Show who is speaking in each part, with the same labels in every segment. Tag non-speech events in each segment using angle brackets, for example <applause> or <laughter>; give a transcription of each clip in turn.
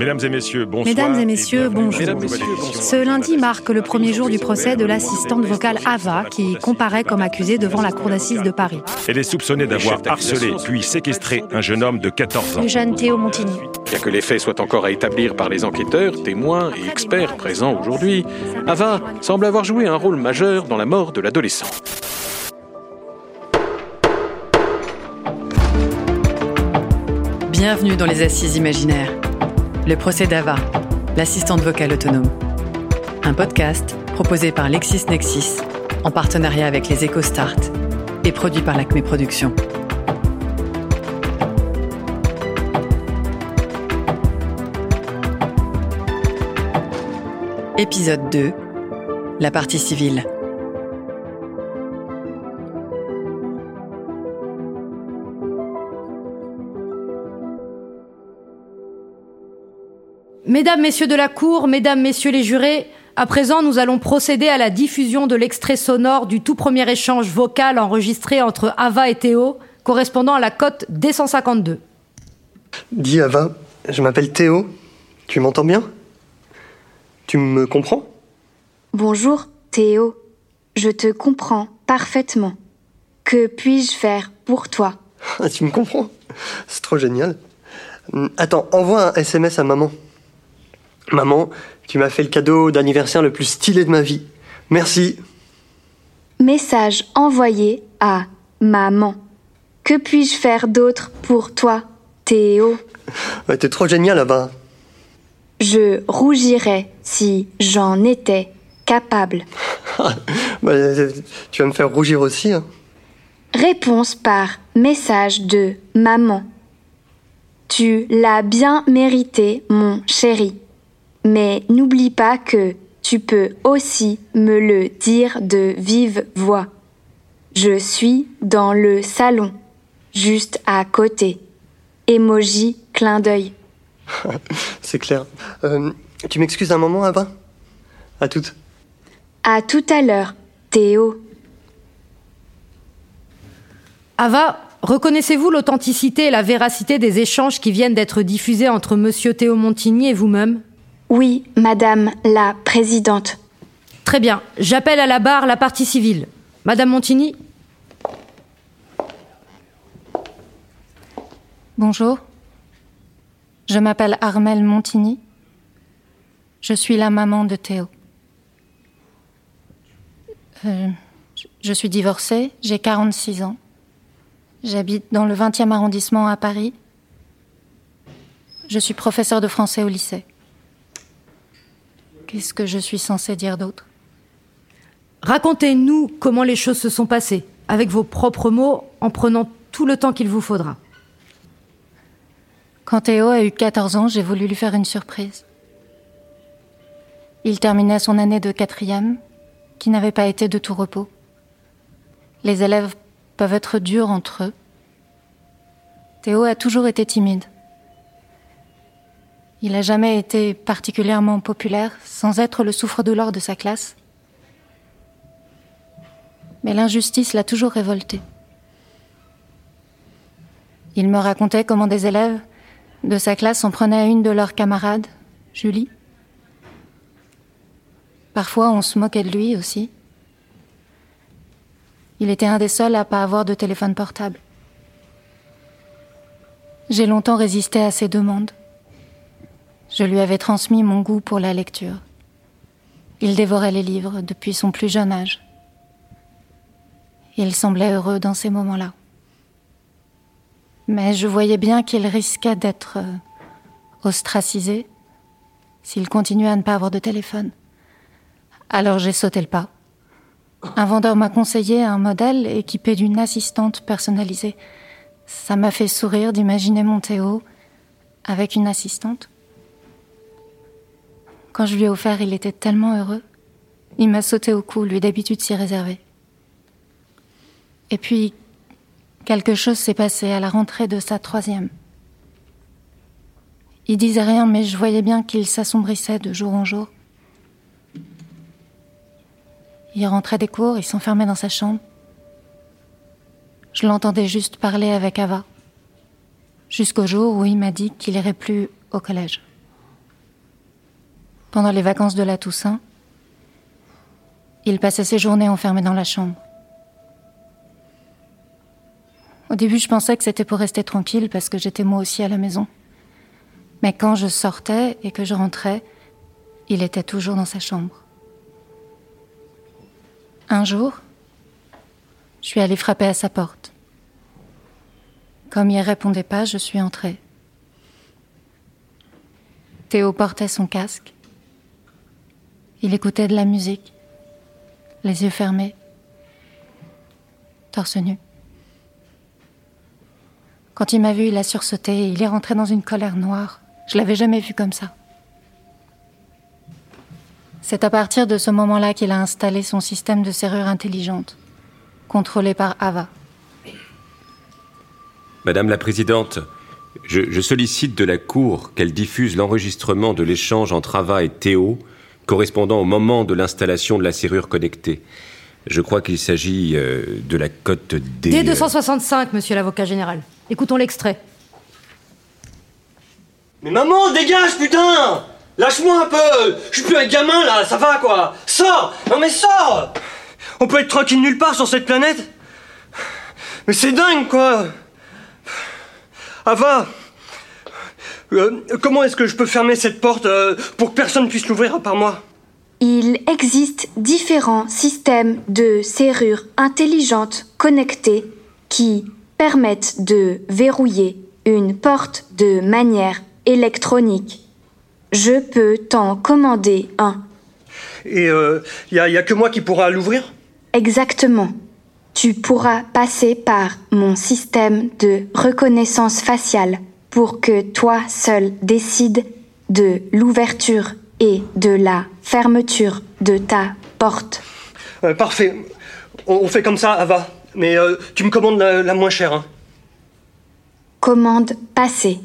Speaker 1: Mesdames et messieurs, bonsoir.
Speaker 2: Mesdames et messieurs, bonjour. Ce lundi marque le premier jour du procès de l'assistante vocale Ava, qui comparaît comme accusée devant la cour d'assises de Paris.
Speaker 1: Elle est soupçonnée d'avoir harcelé puis séquestré un jeune homme de 14 ans.
Speaker 2: Le jeune Théo Montigny.
Speaker 3: Bien que les faits soient encore à établir par les enquêteurs, témoins et experts présents aujourd'hui, Ava semble avoir joué un rôle majeur dans la mort de l'adolescent.
Speaker 4: Bienvenue dans les Assises imaginaires. Le procès d'Ava, l'assistante vocale autonome. Un podcast proposé par LexisNexis en partenariat avec les EcoStart et produit par l'Acme Productions. Épisode 2 La partie civile.
Speaker 5: Mesdames, Messieurs de la Cour, Mesdames, Messieurs les jurés, à présent, nous allons procéder à la diffusion de l'extrait sonore du tout premier échange vocal enregistré entre Ava et Théo, correspondant à la cote D152.
Speaker 6: Dis Ava, je m'appelle Théo. Tu m'entends bien? Tu me comprends?
Speaker 7: Bonjour, Théo. Je te comprends parfaitement. Que puis-je faire pour toi?
Speaker 6: Ah, Tu me comprends? C'est trop génial. Hum, Attends, envoie un SMS à maman. Maman, tu m'as fait le cadeau d'anniversaire le plus stylé de ma vie. Merci.
Speaker 7: Message envoyé à maman. Que puis-je faire d'autre pour toi, Théo?
Speaker 6: T'es trop génial, Ava.
Speaker 7: Je rougirais si j'en étais capable. <laughs>
Speaker 6: Bah, euh, tu vas me faire rougir aussi. hein.
Speaker 7: Réponse par message de maman. Tu l'as bien mérité, mon chéri. Mais n'oublie pas que tu peux aussi me le dire de vive voix. Je suis dans le salon, juste à côté. Emoji clin d'œil. <laughs>
Speaker 6: C'est clair. Euh, tu m'excuses un moment, Ava? À toutes.
Speaker 7: À tout à l'heure, Théo.
Speaker 5: Ava, reconnaissez-vous l'authenticité et la véracité des échanges qui viennent d'être diffusés entre Monsieur Théo Montigny et vous-même?
Speaker 7: Oui, Madame la Présidente.
Speaker 5: Très bien, j'appelle à la barre la partie civile. Madame Montigny
Speaker 8: Bonjour. Je m'appelle Armelle Montigny. Je suis la maman de Théo. Euh, je suis divorcée, j'ai 46 ans. J'habite dans le 20e arrondissement à Paris. Je suis professeure de français au lycée. Qu'est-ce que je suis censée dire d'autre?
Speaker 5: Racontez-nous comment les choses se sont passées, avec vos propres mots, en prenant tout le temps qu'il vous faudra.
Speaker 8: Quand Théo a eu 14 ans, j'ai voulu lui faire une surprise. Il terminait son année de quatrième, qui n'avait pas été de tout repos. Les élèves peuvent être durs entre eux. Théo a toujours été timide. Il n'a jamais été particulièrement populaire, sans être le souffre-douleur de sa classe. Mais l'injustice l'a toujours révolté. Il me racontait comment des élèves de sa classe en prenaient à une de leurs camarades, Julie. Parfois, on se moquait de lui aussi. Il était un des seuls à pas avoir de téléphone portable. J'ai longtemps résisté à ses demandes. Je lui avais transmis mon goût pour la lecture. Il dévorait les livres depuis son plus jeune âge. Il semblait heureux dans ces moments-là. Mais je voyais bien qu'il risquait d'être euh, ostracisé s'il continuait à ne pas avoir de téléphone. Alors j'ai sauté le pas. Un vendeur m'a conseillé un modèle équipé d'une assistante personnalisée. Ça m'a fait sourire d'imaginer mon Théo avec une assistante. Quand je lui ai offert, il était tellement heureux. Il m'a sauté au cou, lui d'habitude si réservé. Et puis, quelque chose s'est passé à la rentrée de sa troisième. Il disait rien, mais je voyais bien qu'il s'assombrissait de jour en jour. Il rentrait des cours, il s'enfermait dans sa chambre. Je l'entendais juste parler avec Ava. Jusqu'au jour où il m'a dit qu'il irait plus au collège. Pendant les vacances de la Toussaint, il passait ses journées enfermé dans la chambre. Au début, je pensais que c'était pour rester tranquille parce que j'étais moi aussi à la maison. Mais quand je sortais et que je rentrais, il était toujours dans sa chambre. Un jour, je suis allée frapper à sa porte. Comme il répondait pas, je suis entrée. Théo portait son casque. Il écoutait de la musique, les yeux fermés, torse nu. Quand il m'a vu, il a sursauté et il est rentré dans une colère noire. Je l'avais jamais vu comme ça. C'est à partir de ce moment-là qu'il a installé son système de serrure intelligente, contrôlé par Ava.
Speaker 9: Madame la Présidente, je, sollicite de la Cour qu'elle diffuse l'enregistrement de l'échange entre Ava et Théo, correspondant au moment de l'installation de la serrure connectée. Je crois qu'il s'agit euh, de la cote D.
Speaker 5: D265, monsieur l'avocat général. Écoutons l'extrait.
Speaker 6: Mais maman, dégage, putain Lâche-moi un peu Je suis plus un gamin là, ça va quoi Sors Non mais sors On peut être tranquille nulle part sur cette planète? Mais c'est dingue quoi Ava euh, Comment est-ce que je peux fermer cette porte euh, pour que personne puisse l'ouvrir à part moi?
Speaker 7: Il existe différents systèmes de serrures intelligentes connectées qui permettent de verrouiller une porte de manière électronique. Je peux t'en commander un.
Speaker 6: Et il euh, n'y a, y a que moi qui pourra l'ouvrir?
Speaker 7: Exactement. Tu pourras passer par mon système de reconnaissance faciale pour que toi seul décides de l'ouverture et de la fermeture de ta porte.
Speaker 6: Euh, parfait. On, fait comme ça, Ava. Mais euh, tu me commandes la, la moins chère. Hein.
Speaker 7: Commande passée.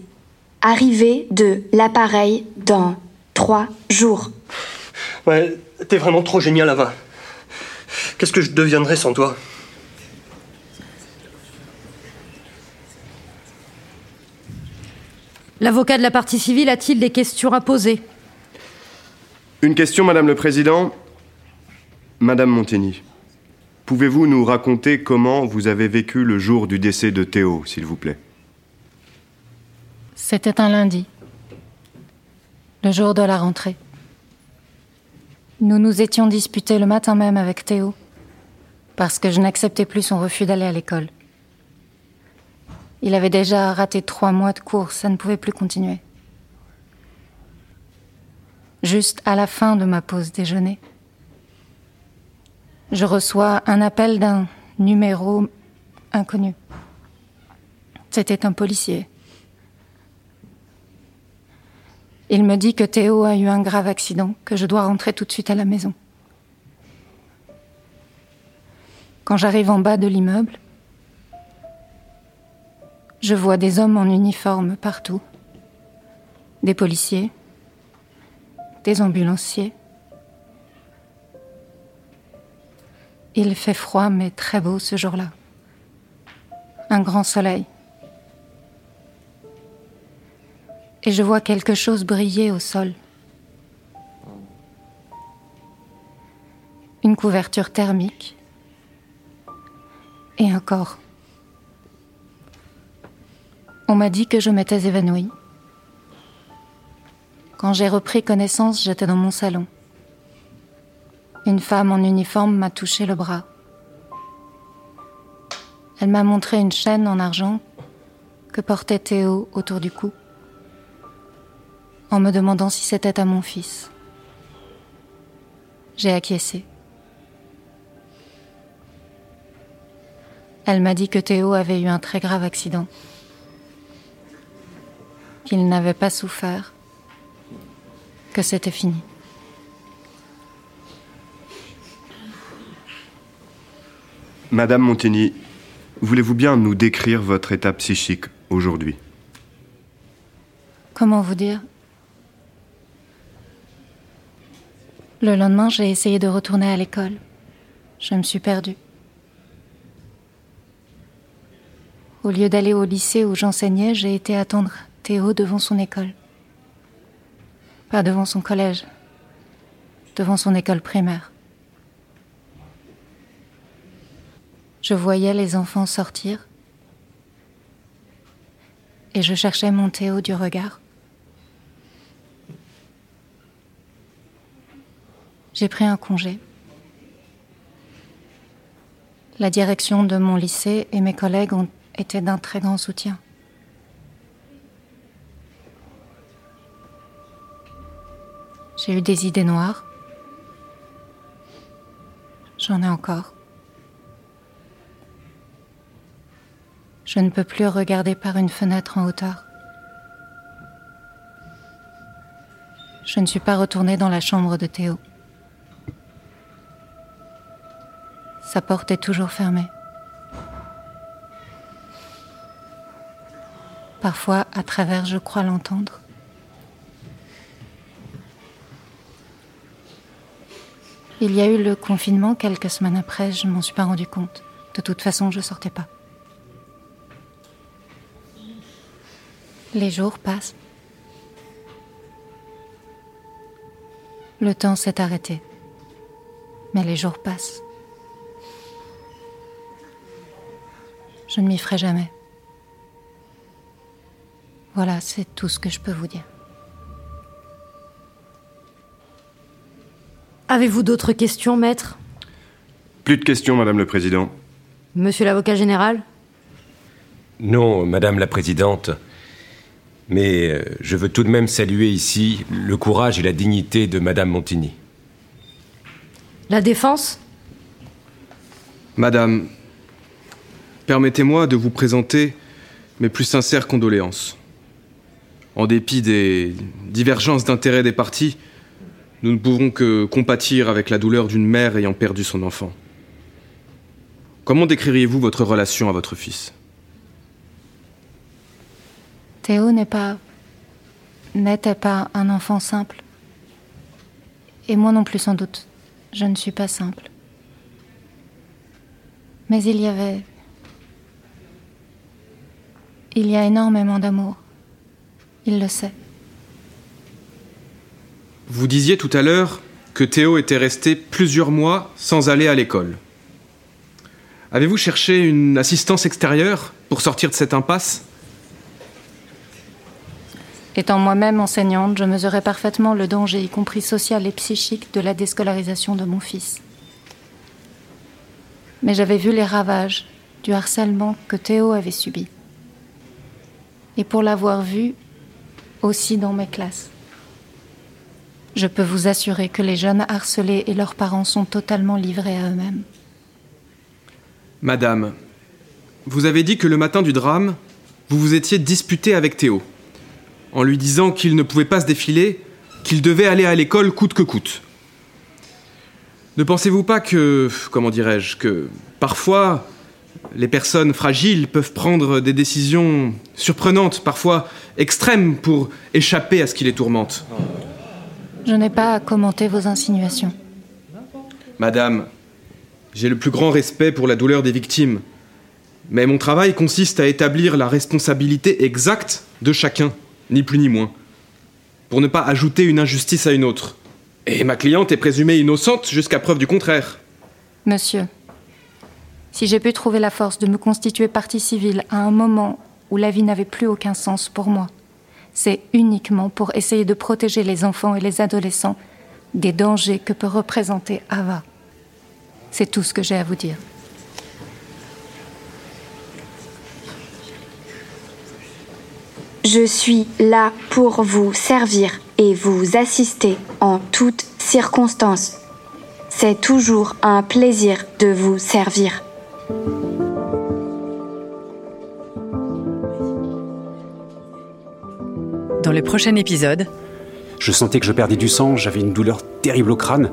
Speaker 7: Arrivée de l'appareil dans trois jours.
Speaker 6: Ouais, t'es vraiment trop génial, Ava. Qu'est-ce que je deviendrais sans toi?
Speaker 5: L'avocat de la partie civile a-t-il des questions à poser?
Speaker 10: Une question, Madame le Président. Madame Montigny, pouvez-vous nous raconter comment vous avez vécu le jour du décès de Théo, s'il vous plaît?
Speaker 8: C'était un lundi, le jour de la rentrée. Nous nous étions disputés le matin même avec Théo, parce que je n'acceptais plus son refus d'aller à l'école. Il avait déjà raté trois mois de cours, ça ne pouvait plus continuer. Juste à la fin de ma pause déjeuner, je reçois un appel d'un numéro inconnu. C'était un policier. Il me dit que Théo a eu un grave accident, que je dois rentrer tout de suite à la maison. Quand j'arrive en bas de l'immeuble, je vois des hommes en uniforme partout. Des policiers, des ambulanciers. Il fait froid mais très beau ce jour-là. Un grand soleil. Et je vois quelque chose briller au sol. Une couverture thermique et un corps. On m'a dit que je m'étais évanouie. Quand j'ai repris connaissance, j'étais dans mon salon. Une femme en uniforme m'a touché le bras. Elle m'a montré une chaîne en argent que portait Théo autour du cou, en me demandant si c'était à mon fils. J'ai acquiescé. Elle m'a dit que Théo avait eu un très grave accident qu'il n'avait pas souffert, que c'était fini.
Speaker 10: Madame Montigny, voulez-vous bien nous décrire votre état psychique aujourd'hui?
Speaker 8: Comment vous dire? Le lendemain, j'ai essayé de retourner à l'école. Je me suis perdue. Au lieu d'aller au lycée où j'enseignais, j'ai été attendre Théo devant son école. Pas devant son collège, devant son école primaire. Je voyais les enfants sortir et je cherchais mon Théo du regard. J'ai pris un congé. La direction de mon lycée et mes collègues ont été d'un très grand soutien. J'ai eu des idées noires. J'en ai encore. Je ne peux plus regarder par une fenêtre en hauteur. Je ne suis pas retournée dans la chambre de Théo. Sa porte est toujours fermée. Parfois, à travers, je crois l'entendre. Il y a eu le confinement quelques semaines après, je m'en suis pas rendu compte. De toute façon, je sortais pas. Les jours passent. Le temps s'est arrêté. Mais les jours passent. Je ne m'y ferai jamais. Voilà, c'est tout ce que je peux vous dire.
Speaker 5: Avez-vous d'autres questions, maître?
Speaker 10: Plus de questions, Madame le Président.
Speaker 5: Monsieur l'avocat général?
Speaker 9: Non, Madame la Présidente. Mais euh, je veux tout de même saluer ici le courage et la dignité de Madame Montigny.
Speaker 5: La défense?
Speaker 11: Madame, permettez-moi de vous présenter mes plus sincères condoléances. En dépit des divergences d'intérêts des partis, nous ne pouvons que compatir avec la douleur d'une mère ayant perdu son enfant. Comment décririez-vous votre relation à votre fils?
Speaker 8: Théo n'est pas. n'était pas un enfant simple. Et moi non plus, sans doute. Je ne suis pas simple. Mais il y avait. Il y a énormément d'amour. Il le sait.
Speaker 11: Vous disiez tout à l'heure que Théo était resté plusieurs mois sans aller à l'école. Avez-vous cherché une assistance extérieure pour sortir de cette impasse?
Speaker 8: Étant moi-même enseignante, je mesurais parfaitement le danger, y compris social et psychique, de la déscolarisation de mon fils. Mais j'avais vu les ravages du harcèlement que Théo avait subi. Et pour l'avoir vu aussi dans mes classes. Je peux vous assurer que les jeunes harcelés et leurs parents sont totalement livrés à eux-mêmes.
Speaker 11: Madame, vous avez dit que le matin du drame, vous vous étiez disputé avec Théo, en lui disant qu'il ne pouvait pas se défiler, qu'il devait aller à l'école coûte que coûte. Ne pensez-vous pas que, comment dirais-je, que parfois les personnes fragiles peuvent prendre des décisions surprenantes, parfois extrêmes, pour échapper à ce qui les tourmente?
Speaker 8: Je n'ai pas à commenter vos insinuations.
Speaker 11: Madame, j'ai le plus grand respect pour la douleur des victimes. Mais mon travail consiste à établir la responsabilité exacte de chacun, ni plus ni moins, pour ne pas ajouter une injustice à une autre. Et ma cliente est présumée innocente jusqu'à preuve du contraire.
Speaker 8: Monsieur, si j'ai pu trouver la force de me constituer partie civile à un moment où la vie n'avait plus aucun sens pour moi, c'est uniquement pour essayer de protéger les enfants et les adolescents des dangers que peut représenter Ava. C'est tout ce que j'ai à vous dire.
Speaker 7: Je suis là pour vous servir et vous assister en toutes circonstances. C'est toujours un plaisir de vous servir.
Speaker 4: Le prochain épisode,
Speaker 12: je sentais que je perdais du sang, j'avais une douleur terrible au crâne.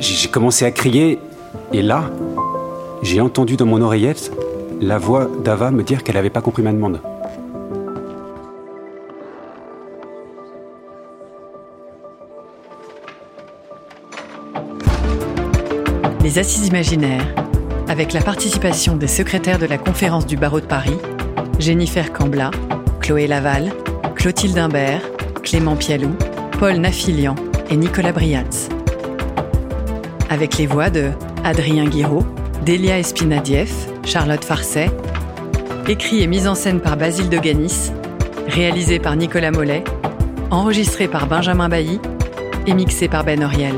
Speaker 12: J'ai commencé à crier, et là, j'ai entendu dans mon oreillette la voix d'Ava me dire qu'elle n'avait pas compris ma demande.
Speaker 4: Les Assises imaginaires, avec la participation des secrétaires de la conférence du barreau de Paris, Jennifer Cambla, Chloé Laval, Clotilde Imbert, Clément Pialou, Paul Nafilian et Nicolas Briatz. avec les voix de Adrien Guiraud, Delia Espinadieff, Charlotte Farcet, écrit et mis en scène par Basile de Ganis, réalisé par Nicolas Mollet, enregistré par Benjamin Bailly et mixé par Ben Oriel.